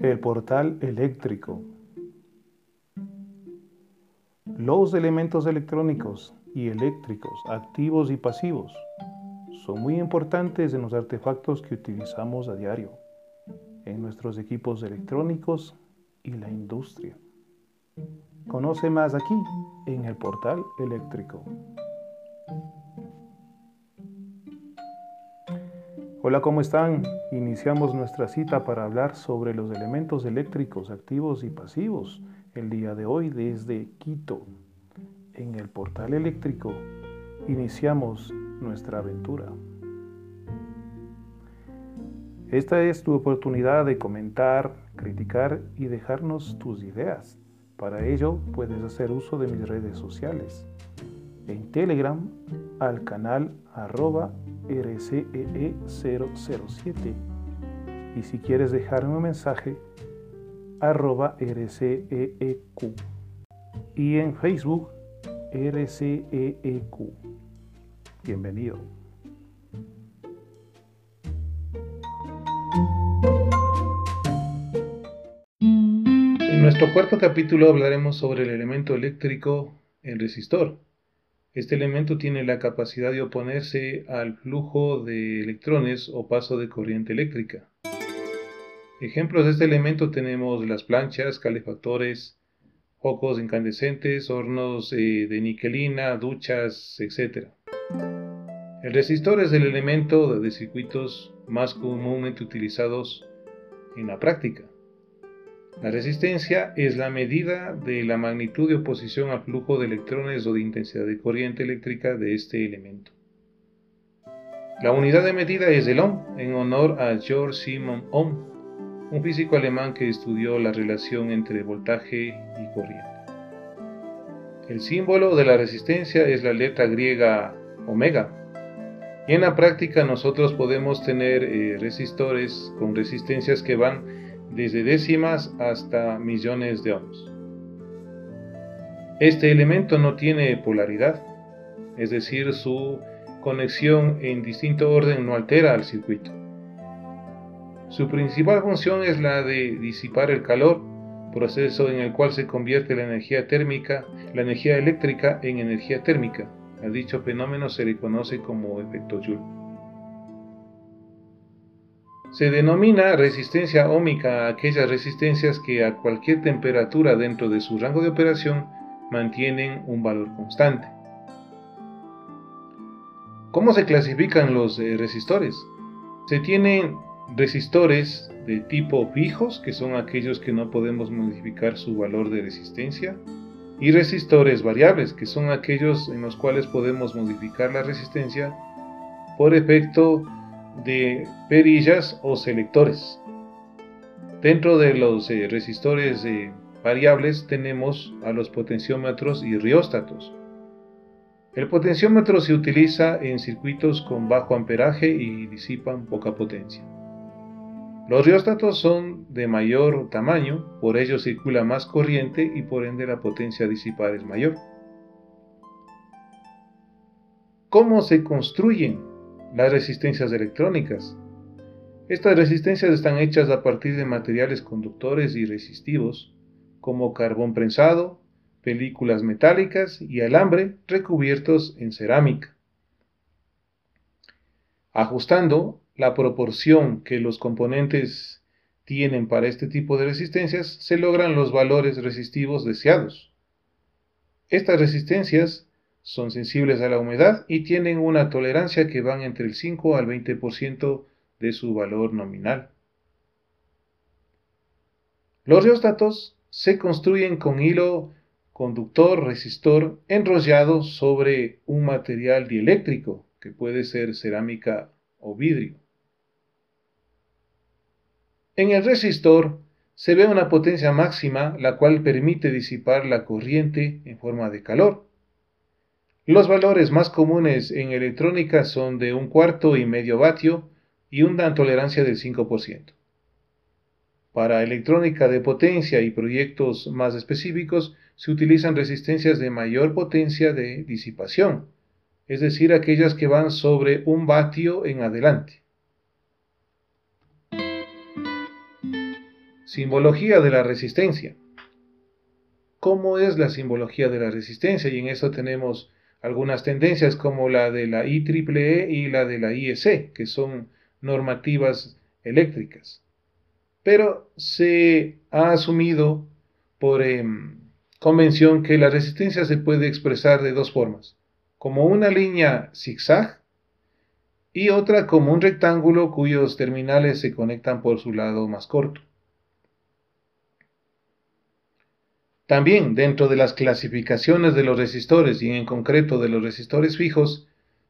El portal eléctrico. Los elementos electrónicos y eléctricos, activos y pasivos, son muy importantes en los artefactos que utilizamos a diario, en nuestros equipos electrónicos y la industria. Conoce más aquí en el portal eléctrico. Hola, ¿cómo están? Iniciamos nuestra cita para hablar sobre los elementos eléctricos activos y pasivos el día de hoy desde Quito. En el portal eléctrico iniciamos nuestra aventura. Esta es tu oportunidad de comentar, criticar y dejarnos tus ideas. Para ello puedes hacer uso de mis redes sociales. En Telegram al canal RCEE007 y si quieres dejarme un mensaje arroba RCEEQ y en Facebook RCEEQ. Bienvenido. En nuestro cuarto capítulo hablaremos sobre el elemento eléctrico, el resistor. Este elemento tiene la capacidad de oponerse al flujo de electrones o paso de corriente eléctrica. Ejemplos de este elemento tenemos las planchas, calefactores, focos incandescentes, hornos eh, de niquelina, duchas, etc. El resistor es el elemento de circuitos más comúnmente utilizados en la práctica. La resistencia es la medida de la magnitud de oposición al flujo de electrones o de intensidad de corriente eléctrica de este elemento. La unidad de medida es el ohm, en honor a Georg Simon Ohm, un físico alemán que estudió la relación entre voltaje y corriente. El símbolo de la resistencia es la letra griega omega. Y en la práctica nosotros podemos tener eh, resistores con resistencias que van desde décimas hasta millones de ohms. Este elemento no tiene polaridad, es decir, su conexión en distinto orden no altera al circuito. Su principal función es la de disipar el calor, proceso en el cual se convierte la energía térmica, la energía eléctrica en energía térmica. A dicho fenómeno se le conoce como efecto Joule. Se denomina resistencia ómica a aquellas resistencias que a cualquier temperatura dentro de su rango de operación mantienen un valor constante. ¿Cómo se clasifican los eh, resistores? Se tienen resistores de tipo fijos, que son aquellos que no podemos modificar su valor de resistencia, y resistores variables, que son aquellos en los cuales podemos modificar la resistencia por efecto de perillas o selectores. Dentro de los eh, resistores eh, variables tenemos a los potenciómetros y rióstatos. El potenciómetro se utiliza en circuitos con bajo amperaje y disipan poca potencia. Los rióstatos son de mayor tamaño, por ello circula más corriente y por ende la potencia a disipar es mayor. ¿Cómo se construyen las resistencias electrónicas. Estas resistencias están hechas a partir de materiales conductores y resistivos, como carbón prensado, películas metálicas y alambre recubiertos en cerámica. Ajustando la proporción que los componentes tienen para este tipo de resistencias, se logran los valores resistivos deseados. Estas resistencias son sensibles a la humedad y tienen una tolerancia que van entre el 5 al 20% de su valor nominal. Los rióstatos se construyen con hilo conductor resistor enrollado sobre un material dieléctrico, que puede ser cerámica o vidrio. En el resistor se ve una potencia máxima la cual permite disipar la corriente en forma de calor. Los valores más comunes en electrónica son de un cuarto y medio vatio y una tolerancia del 5%. Para electrónica de potencia y proyectos más específicos se utilizan resistencias de mayor potencia de disipación, es decir, aquellas que van sobre un vatio en adelante. Simbología de la resistencia. ¿Cómo es la simbología de la resistencia? Y en eso tenemos algunas tendencias como la de la IEEE y la de la IEC, que son normativas eléctricas. Pero se ha asumido por em, convención que la resistencia se puede expresar de dos formas, como una línea zigzag y otra como un rectángulo cuyos terminales se conectan por su lado más corto. También dentro de las clasificaciones de los resistores y en concreto de los resistores fijos,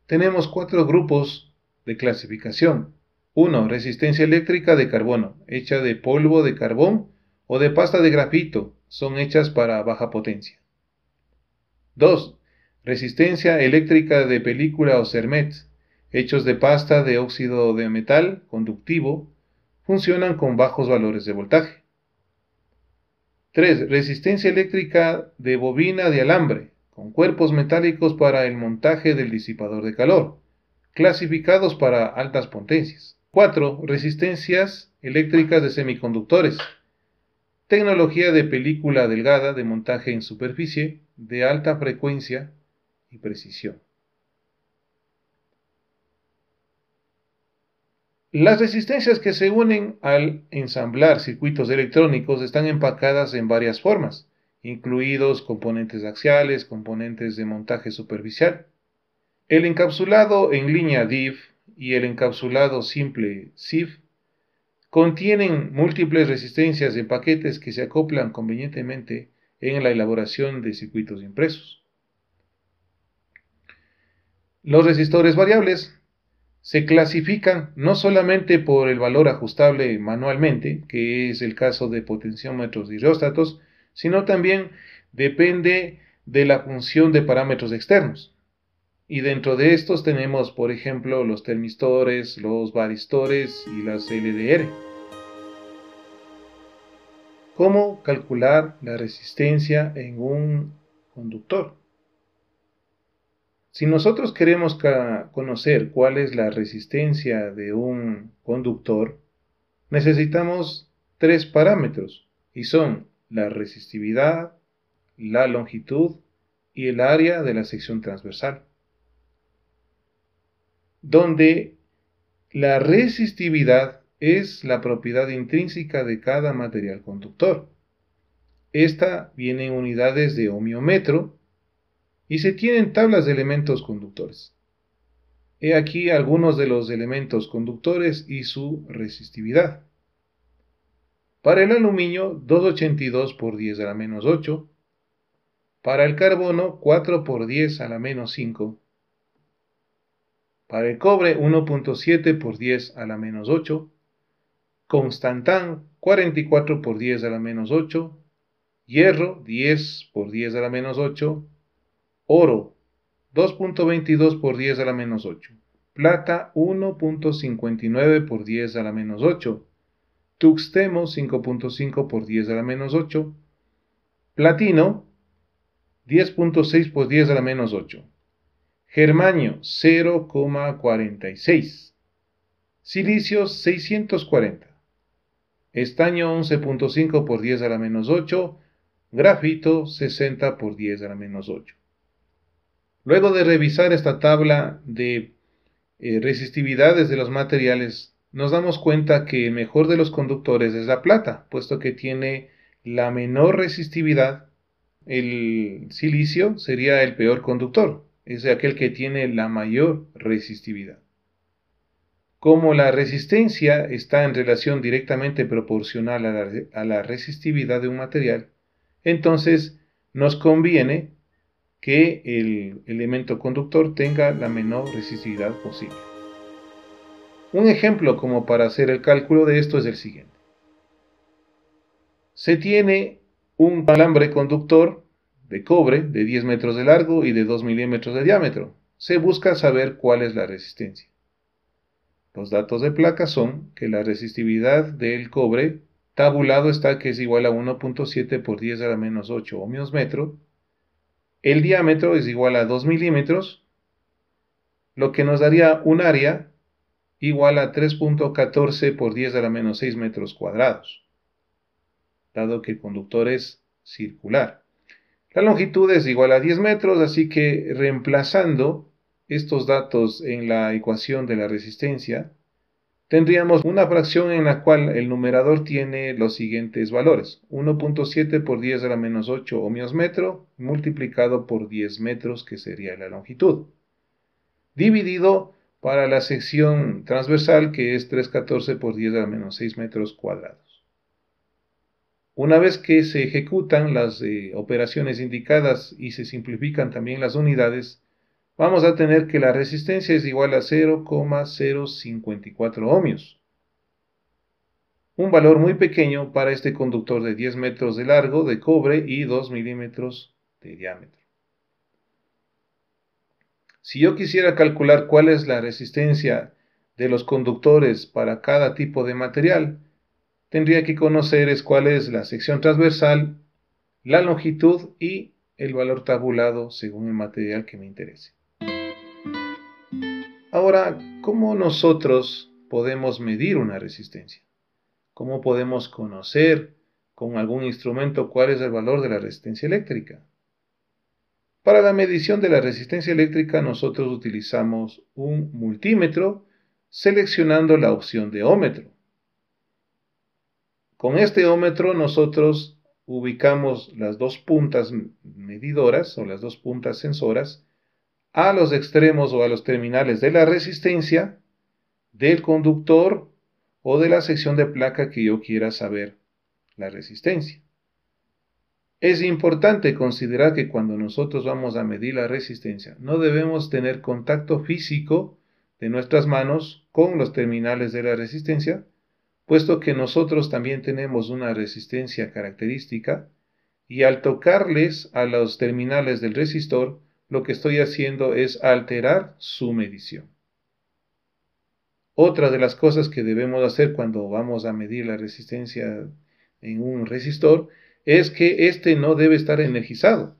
tenemos cuatro grupos de clasificación. 1. Resistencia eléctrica de carbono, hecha de polvo de carbón o de pasta de grafito, son hechas para baja potencia. 2. Resistencia eléctrica de película o cermet, hechos de pasta de óxido de metal conductivo, funcionan con bajos valores de voltaje. 3. Resistencia eléctrica de bobina de alambre, con cuerpos metálicos para el montaje del disipador de calor, clasificados para altas potencias. 4. Resistencias eléctricas de semiconductores. Tecnología de película delgada de montaje en superficie de alta frecuencia y precisión. Las resistencias que se unen al ensamblar circuitos electrónicos están empacadas en varias formas, incluidos componentes axiales, componentes de montaje superficial. El encapsulado en línea DIV y el encapsulado simple SIF contienen múltiples resistencias en paquetes que se acoplan convenientemente en la elaboración de circuitos impresos. Los resistores variables se clasifican no solamente por el valor ajustable manualmente, que es el caso de potenciómetros y reóstatos, sino también depende de la función de parámetros externos. Y dentro de estos tenemos, por ejemplo, los termistores, los varistores y las LDR. ¿Cómo calcular la resistencia en un conductor? Si nosotros queremos conocer cuál es la resistencia de un conductor, necesitamos tres parámetros y son la resistividad, la longitud y el área de la sección transversal. Donde la resistividad es la propiedad intrínseca de cada material conductor. Esta viene en unidades de ohmiómetro y se tienen tablas de elementos conductores. He aquí algunos de los elementos conductores y su resistividad. Para el aluminio, 282 por 10 a la menos 8. Para el carbono, 4 por 10 a la menos 5. Para el cobre, 1.7 por 10 a la menos 8. Constantán, 44 por 10 a la menos 8. Hierro, 10 por 10 a la menos 8 Oro, 2.22 por 10 a la menos 8. Plata, 1.59 por 10 a la menos 8. Tuxtemo, 5.5 por 10 a la menos 8. Platino, 10.6 por 10 a la menos 8. Germanio, 0,46. Silicio, 640. Estaño, 11.5 por 10 a la menos 8. Grafito, 60 por 10 a la menos 8. Luego de revisar esta tabla de eh, resistividades de los materiales, nos damos cuenta que el mejor de los conductores es la plata, puesto que tiene la menor resistividad. El silicio sería el peor conductor, es aquel que tiene la mayor resistividad. Como la resistencia está en relación directamente proporcional a la, a la resistividad de un material, entonces nos conviene que el elemento conductor tenga la menor resistividad posible. Un ejemplo como para hacer el cálculo de esto es el siguiente. Se tiene un alambre conductor de cobre de 10 metros de largo y de 2 milímetros de diámetro. Se busca saber cuál es la resistencia. Los datos de placa son que la resistividad del cobre tabulado está que es igual a 1.7 por 10 a la menos 8 ohmios metro el diámetro es igual a 2 milímetros, lo que nos daría un área igual a 3.14 por 10 a la menos 6 metros cuadrados. dado que el conductor es circular. La longitud es igual a 10 metros, así que reemplazando estos datos en la ecuación de la resistencia, tendríamos una fracción en la cual el numerador tiene los siguientes valores. 1.7 por 10 a la menos 8 ohmios metro multiplicado por 10 metros que sería la longitud. Dividido para la sección transversal que es 314 por 10 a la menos 6 metros cuadrados. Una vez que se ejecutan las eh, operaciones indicadas y se simplifican también las unidades, vamos a tener que la resistencia es igual a 0,054 ohmios. Un valor muy pequeño para este conductor de 10 metros de largo de cobre y 2 milímetros de diámetro. Si yo quisiera calcular cuál es la resistencia de los conductores para cada tipo de material, tendría que conocer cuál es la sección transversal, la longitud y el valor tabulado según el material que me interese. Ahora, ¿cómo nosotros podemos medir una resistencia? ¿Cómo podemos conocer con algún instrumento cuál es el valor de la resistencia eléctrica? Para la medición de la resistencia eléctrica nosotros utilizamos un multímetro seleccionando la opción de ómetro. Con este ómetro nosotros ubicamos las dos puntas medidoras o las dos puntas sensoras a los extremos o a los terminales de la resistencia del conductor o de la sección de placa que yo quiera saber la resistencia. Es importante considerar que cuando nosotros vamos a medir la resistencia, no debemos tener contacto físico de nuestras manos con los terminales de la resistencia, puesto que nosotros también tenemos una resistencia característica y al tocarles a los terminales del resistor, lo que estoy haciendo es alterar su medición. Otra de las cosas que debemos hacer cuando vamos a medir la resistencia en un resistor es que éste no debe estar energizado,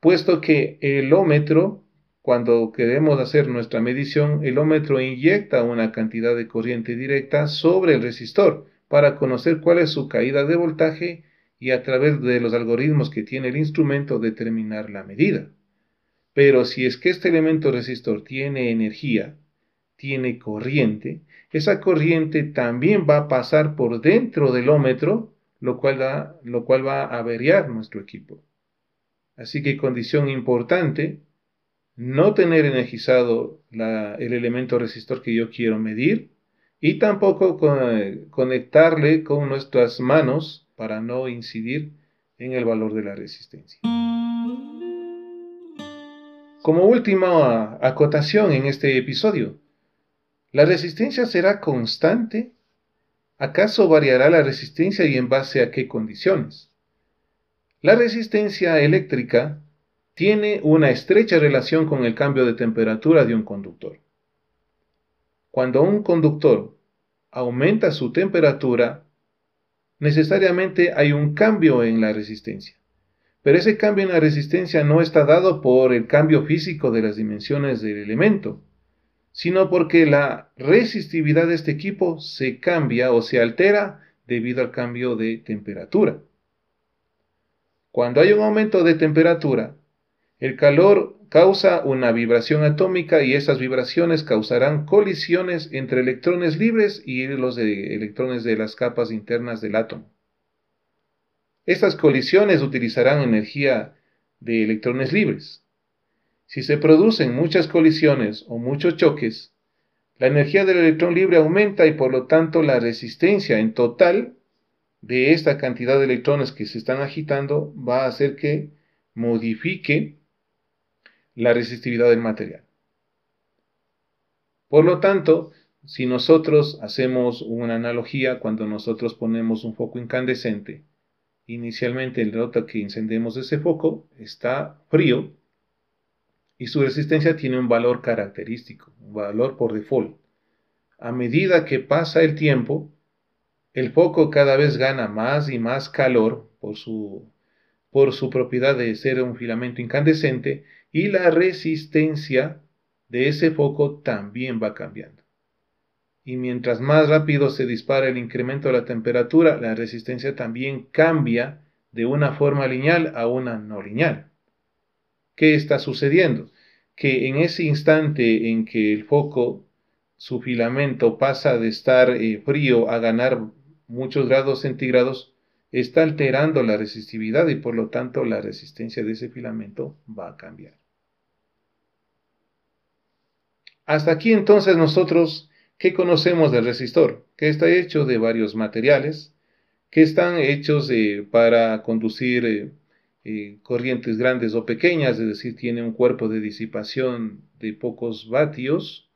puesto que el ómetro, cuando queremos hacer nuestra medición, el ómetro inyecta una cantidad de corriente directa sobre el resistor para conocer cuál es su caída de voltaje y a través de los algoritmos que tiene el instrumento determinar la medida. Pero si es que este elemento resistor tiene energía, tiene corriente, esa corriente también va a pasar por dentro del ómetro, lo cual, va a averiar nuestro equipo. Así que condición importante, no tener energizado el elemento resistor que yo quiero medir y tampoco conectarle con nuestras manos para no incidir en el valor de la resistencia. Como última acotación en este episodio, ¿la resistencia será constante? ¿Acaso variará la resistencia y en base a qué condiciones? La resistencia eléctrica tiene una estrecha relación con el cambio de temperatura de un conductor. Cuando un conductor aumenta su temperatura, necesariamente hay un cambio en la resistencia. Pero ese cambio en la resistencia no está dado por el cambio físico de las dimensiones del elemento, sino porque la resistividad de este equipo se cambia o se altera debido al cambio de temperatura. Cuando hay un aumento de temperatura, el calor causa una vibración atómica y esas vibraciones causarán colisiones entre electrones libres y los electrones de las capas internas del átomo. Estas colisiones utilizarán energía de electrones libres. Si se producen muchas colisiones o muchos choques, la energía del electrón libre aumenta y por lo tanto la resistencia en total de esta cantidad de electrones que se están agitando va a hacer que modifique la resistividad del material. Por lo tanto, si nosotros hacemos una analogía cuando nosotros ponemos un foco incandescente Inicialmente el nota que encendemos ese foco está frío y su resistencia tiene un valor característico, un valor por default. A medida que pasa el tiempo, el foco cada vez gana más y más calor por su, por su propiedad de ser un filamento incandescente y la resistencia de ese foco también va cambiando. Y mientras más rápido se dispara el incremento de la temperatura, la resistencia también cambia de una forma lineal a una no lineal. ¿Qué está sucediendo? Que en ese instante en que el foco, su filamento pasa de estar eh, frío a ganar muchos grados centígrados, está alterando la resistividad y por lo tanto la resistencia de ese filamento va a cambiar. Hasta aquí entonces nosotros ¿Qué conocemos del resistor? Que está hecho de varios materiales que están hechos eh, para conducir eh, eh, corrientes grandes o pequeñas, es decir, tiene un cuerpo de disipación de pocos vatios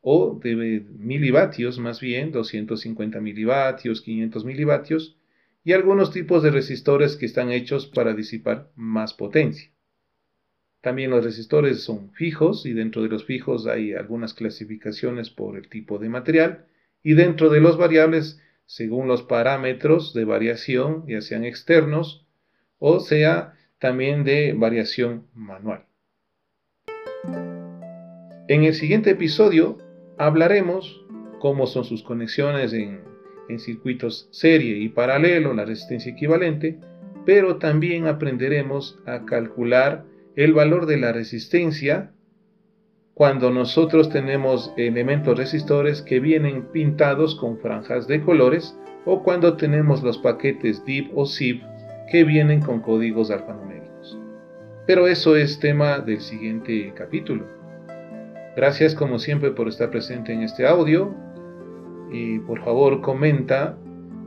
o de milivatios más bien, 250 milivatios, 500 milivatios, y algunos tipos de resistores que están hechos para disipar más potencia. También los resistores son fijos y dentro de los fijos hay algunas clasificaciones por el tipo de material y dentro de los variables según los parámetros de variación, ya sean externos o sea también de variación manual. En el siguiente episodio hablaremos cómo son sus conexiones en, en circuitos serie y paralelo, la resistencia equivalente, pero también aprenderemos a calcular el valor de la resistencia cuando nosotros tenemos elementos resistores que vienen pintados con franjas de colores o cuando tenemos los paquetes DIP o ZIP que vienen con códigos alfanuméricos. Pero eso es tema del siguiente capítulo. Gracias como siempre por estar presente en este audio y por favor comenta.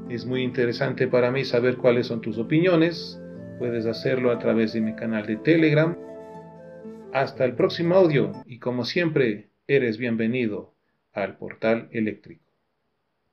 Es muy interesante para mí saber cuáles son tus opiniones Puedes hacerlo a través de mi canal de Telegram. Hasta el próximo audio y como siempre, eres bienvenido al portal eléctrico.